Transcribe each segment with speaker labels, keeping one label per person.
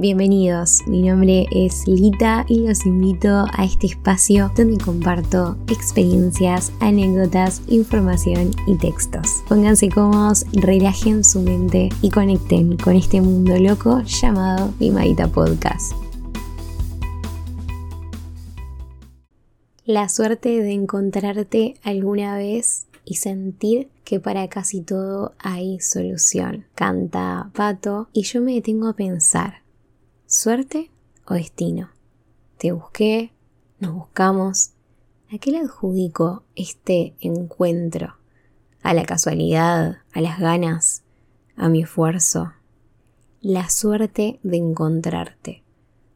Speaker 1: Bienvenidos, mi nombre es Lita y los invito a este espacio donde comparto experiencias, anécdotas, información y textos. Pónganse cómodos, relajen su mente y conecten con este mundo loco llamado Mimadita Podcast. La suerte de encontrarte alguna vez y sentir que para casi todo hay solución. Canta Pato y yo me detengo a pensar, ¿suerte o destino? Te busqué, nos buscamos. ¿A qué le adjudico este encuentro? ¿A la casualidad? ¿A las ganas? ¿A mi esfuerzo? La suerte de encontrarte.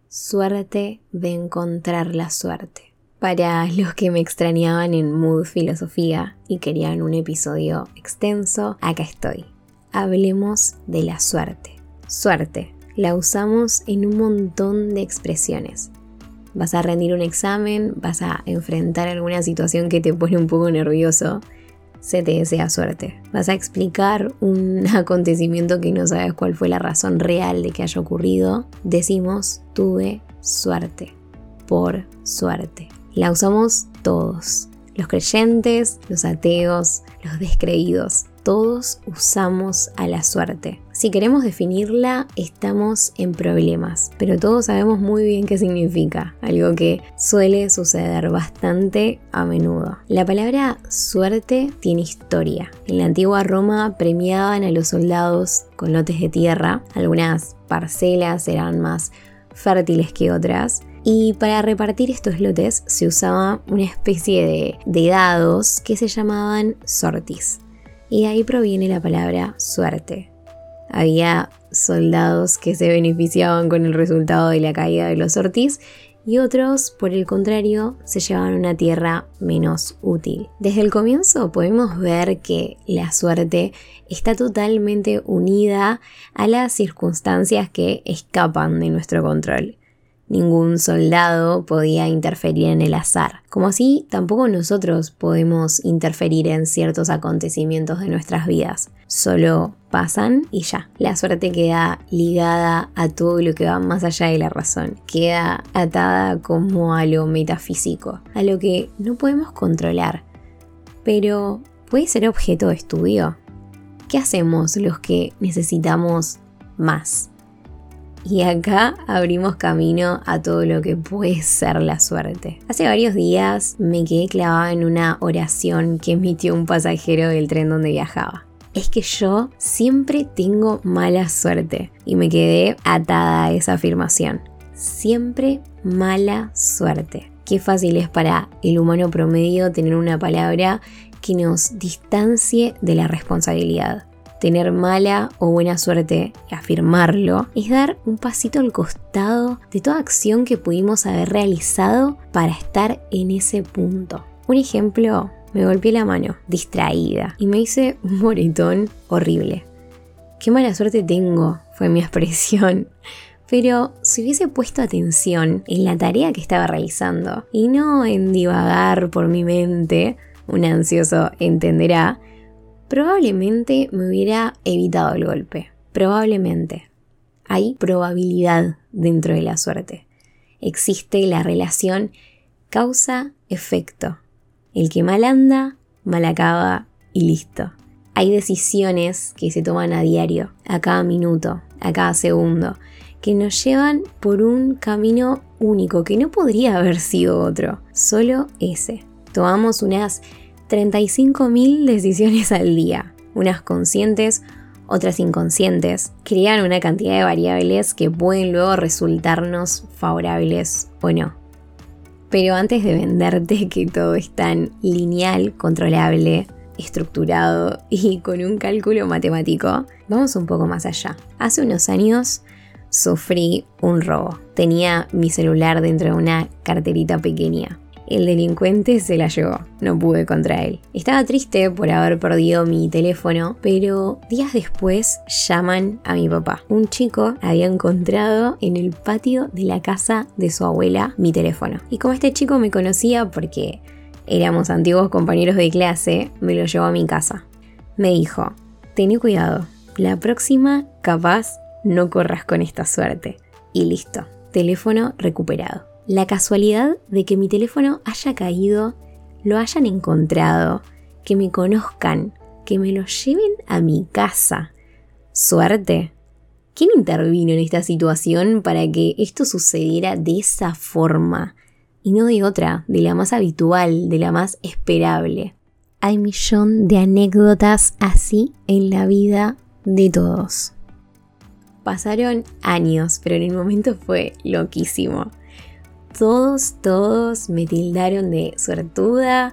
Speaker 1: Suerte de encontrar la suerte. Para los que me extrañaban en Mood Filosofía y querían un episodio extenso, acá estoy. Hablemos de la suerte. Suerte, la usamos en un montón de expresiones. Vas a rendir un examen, vas a enfrentar alguna situación que te pone un poco nervioso, se te desea suerte. Vas a explicar un acontecimiento que no sabes cuál fue la razón real de que haya ocurrido, decimos tuve suerte, por suerte. La usamos todos, los creyentes, los ateos, los descreídos. Todos usamos a la suerte. Si queremos definirla, estamos en problemas, pero todos sabemos muy bien qué significa, algo que suele suceder bastante a menudo. La palabra suerte tiene historia. En la antigua Roma premiaban a los soldados con lotes de tierra, algunas parcelas eran más fértiles que otras, y para repartir estos lotes se usaba una especie de, dados que se llamaban sortis. Y ahí proviene la palabra suerte. Había soldados que se beneficiaban con el resultado de la caída de los sortis y otros, por el contrario, se llevaban una tierra menos útil. Desde el comienzo podemos ver que la suerte está totalmente unida a las circunstancias que escapan de nuestro control ningún soldado podía interferir en el azar. Como así, tampoco nosotros podemos interferir en ciertos acontecimientos de nuestras vidas. Solo pasan y ya. La suerte queda ligada a todo lo que va más allá de la razón. Queda atada como a lo metafísico, a lo que no podemos controlar. Pero puede ser objeto de estudio. ¿Qué hacemos los que necesitamos más? Y acá abrimos camino a todo lo que puede ser la suerte. Hace varios días me quedé clavada en una oración que emitió un pasajero del tren donde viajaba. Es que yo siempre tengo mala suerte y me quedé atada a esa afirmación. Siempre mala suerte. Qué fácil es para el humano promedio tener una palabra que nos distancie de la responsabilidad tener mala o buena suerte y afirmarlo, es dar un pasito al costado de toda acción que pudimos haber realizado para estar en ese punto. Un ejemplo, me golpeé la mano, distraída, y me hice un moretón horrible. Qué mala suerte tengo, fue mi expresión. Pero si hubiese puesto atención en la tarea que estaba realizando y no en divagar por mi mente, un ansioso entenderá, probablemente me hubiera evitado el golpe. Probablemente. Hay probabilidad dentro de la suerte. Existe la relación causa-efecto. El que mal anda, mal acaba y listo. Hay decisiones que se toman a diario, a cada minuto, a cada segundo, que nos llevan por un camino único que no podría haber sido otro, solo ese. Tomamos unas 35.000 decisiones al día, unas conscientes, otras inconscientes, crean una cantidad de variables que pueden luego resultarnos favorables o no. Pero antes de venderte que todo es tan lineal, controlable, estructurado y con un cálculo matemático, vamos un poco más allá. Hace unos años sufrí un robo. Tenía mi celular dentro de una carterita pequeña. El delincuente se la llevó, no pude contra él. Estaba triste por haber perdido mi teléfono, pero días después llaman a mi papá. Un chico había encontrado en el patio de la casa de su abuela mi teléfono. Y como este chico me conocía porque éramos antiguos compañeros de clase, me lo llevó a mi casa. Me dijo, ten cuidado, la próxima capaz no corras con esta suerte. y listo, teléfono recuperado. La casualidad de que mi teléfono haya caído, lo hayan encontrado, que me conozcan, que me lo lleven a mi casa. Suerte. ¿Quién intervino en esta situación para que esto sucediera de esa forma y no de otra, de la más habitual, de la más esperable? Hay millón de anécdotas así en la vida de todos. Pasaron años, pero en el momento fue loquísimo. Todos, todos me tildaron de suertuda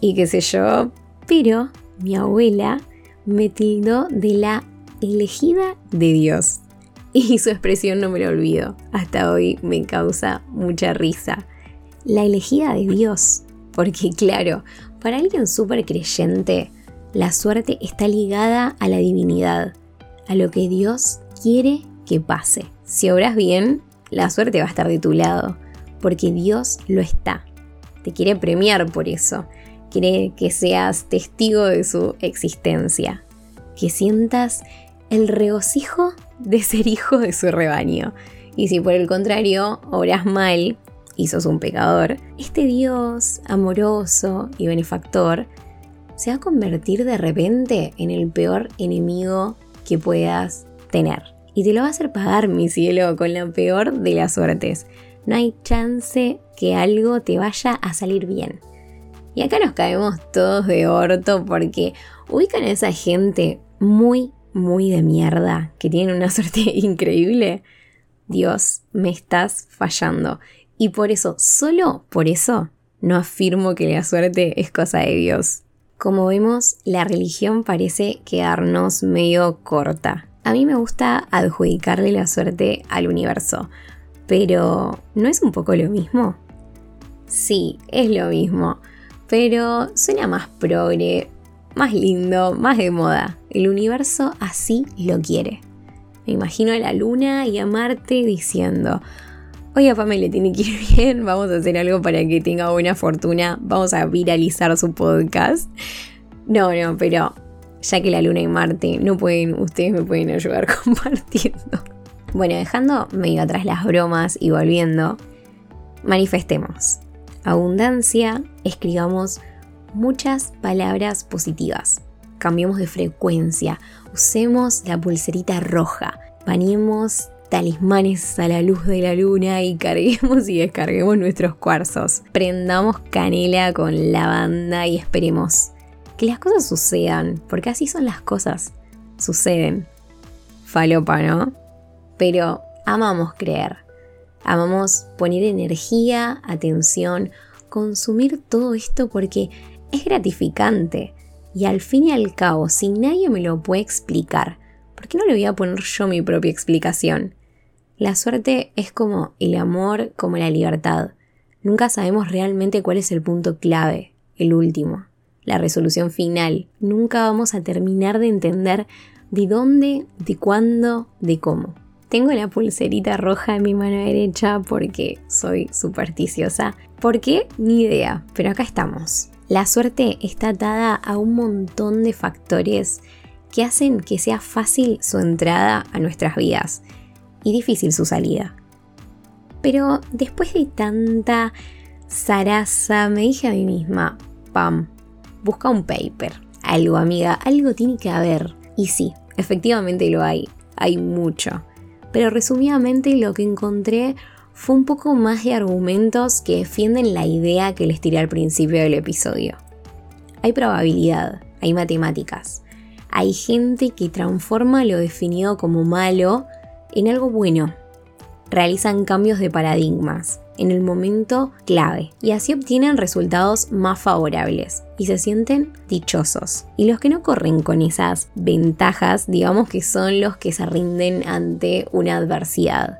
Speaker 1: y qué sé yo, pero mi abuela me tildó de la elegida de Dios. Y su expresión no me lo olvido. Hasta hoy me causa mucha risa. La elegida de Dios. Porque claro, para alguien súper creyente, la suerte está ligada a la divinidad, a lo que Dios quiere que pase. Si obras bien, la suerte va a estar de tu lado, porque Dios lo está. Te quiere premiar por eso. Quiere que seas testigo de su existencia. Que sientas el regocijo de ser hijo de su rebaño. Y si por el contrario obras mal y sos un pecador, este Dios amoroso y benefactor se va a convertir de repente en el peor enemigo que puedas tener y te lo va a hacer pagar, mi cielo, con la peor de las suertes. No hay chance que algo te vaya a salir bien. Y acá nos caemos todos de orto porque ubican a esa gente muy, muy de mierda que tiene una suerte increíble. Dios, me estás fallando. Y por eso, solo por eso, no afirmo que la suerte es cosa de Dios. Como vemos, la religión parece quedarnos medio corta. A mí me gusta adjudicarle la suerte al universo, pero ¿no es un poco lo mismo? Sí, es lo mismo, pero suena más progre, más lindo, más de moda. El universo así lo quiere. Me imagino a la luna y a Marte diciendo, Oye, a Pamela tiene que ir bien, vamos a hacer algo para que tenga buena fortuna, vamos a viralizar su podcast. No, no, pero ya que la Luna y Marte no pueden, ustedes me pueden ayudar compartiendo. Bueno, dejando medio atrás las bromas y volviendo, manifestemos. Abundancia, escribamos muchas palabras positivas. Cambiemos de frecuencia, usemos la pulserita roja, bañemos talismanes a la luz de la luna y carguemos y descarguemos nuestros cuarzos. Prendamos canela con lavanda y esperemos que las cosas sucedan, porque así son las cosas, suceden. Falopa, ¿no? Pero amamos creer, amamos poner energía, atención, consumir todo esto porque es gratificante. Y al fin y al cabo, si nadie me lo puede explicar, ¿por qué no le voy a poner yo mi propia explicación? La suerte es como el amor, como la libertad. Nunca sabemos realmente cuál es el punto clave, el último la resolución final. Nunca vamos a terminar de entender de dónde, de cuándo, de cómo. Tengo la pulserita roja en mi mano derecha porque soy supersticiosa. ¿Por qué? Ni idea, pero acá estamos. La suerte está atada a un montón de factores que hacen que sea fácil su entrada a nuestras vidas y difícil su salida. Pero después de tanta zaraza, me dije a mí misma, pam, busca un paper. Algo, amiga, algo tiene que haber. Y sí, efectivamente lo hay, hay mucho. Pero resumidamente lo que encontré fue un poco más de argumentos que defienden la idea que les tiré al principio del episodio. Hay probabilidad, hay matemáticas, hay gente que transforma lo definido como malo en algo bueno. Realizan cambios de paradigmas, en el momento clave y así obtienen resultados más favorables y se sienten dichosos. Y los que no corren con esas ventajas, digamos que son los que se rinden ante una adversidad,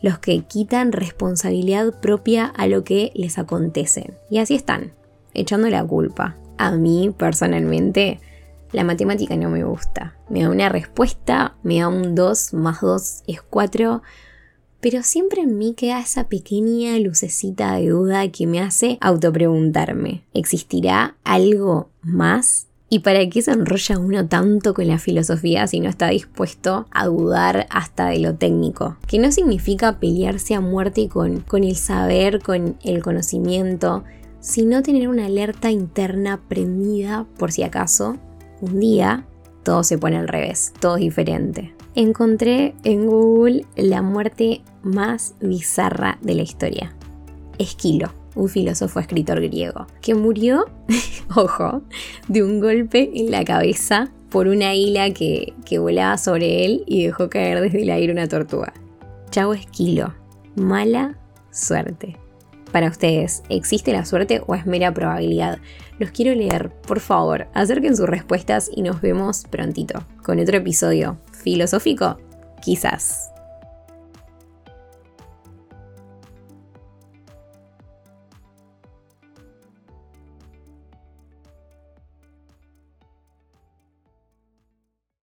Speaker 1: los que quitan responsabilidad propia a lo que les acontece. Y así están, echando la culpa. A mí personalmente la matemática no me gusta. Me da una respuesta, me da un 2 más 2 es 4 pero siempre en mí queda esa pequeña lucecita de duda que me hace autopreguntarme, ¿existirá algo más? ¿Y para qué se enrolla uno tanto con la filosofía si no está dispuesto a dudar hasta de lo técnico? Que no significa pelearse a muerte con, con el saber, con el conocimiento, sino tener una alerta interna prendida por si acaso un día todo se pone al revés, todo es diferente. Encontré en Google la muerte más bizarra de la historia. Esquilo un filósofo escritor griego, que murió, ojo, de un golpe en la cabeza por una águila que, que volaba sobre él y dejó caer desde el aire una tortuga. Chavo Esquilo, mala suerte. Para ustedes, ¿existe la suerte o es mera probabilidad? Los quiero leer, por favor, acerquen sus respuestas y nos vemos prontito con otro episodio filosófico, quizás.